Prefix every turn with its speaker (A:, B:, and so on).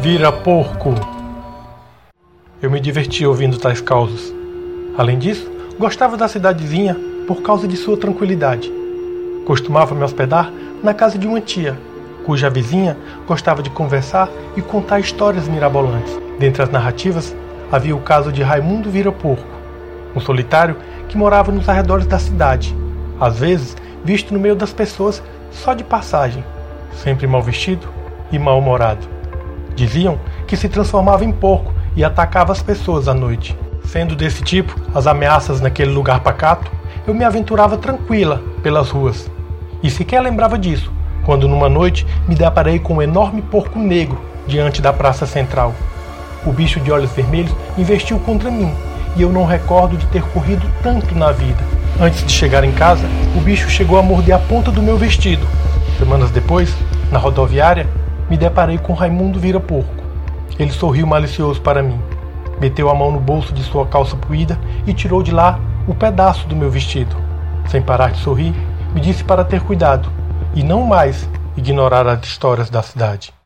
A: Vira porco! Eu me divertia ouvindo tais causos. Além disso, gostava da cidadezinha por causa de sua tranquilidade. Costumava me hospedar na casa de uma tia, cuja vizinha gostava de conversar e contar histórias mirabolantes. Dentre as narrativas, havia o caso de Raimundo Vira Porco, um solitário que morava nos arredores da cidade, às vezes visto no meio das pessoas só de passagem, sempre mal vestido e mal-humorado. Diziam que se transformava em porco e atacava as pessoas à noite. Sendo desse tipo as ameaças naquele lugar pacato, eu me aventurava tranquila pelas ruas. E sequer lembrava disso, quando numa noite me deparei com um enorme porco negro diante da praça central. O bicho de olhos vermelhos investiu contra mim, e eu não recordo de ter corrido tanto na vida. Antes de chegar em casa, o bicho chegou a morder a ponta do meu vestido. Semanas depois, na rodoviária, me deparei com Raimundo Vira Porco. Ele sorriu malicioso para mim, meteu a mão no bolso de sua calça puída e tirou de lá o pedaço do meu vestido. Sem parar de sorrir, me disse para ter cuidado e não mais ignorar as histórias da cidade.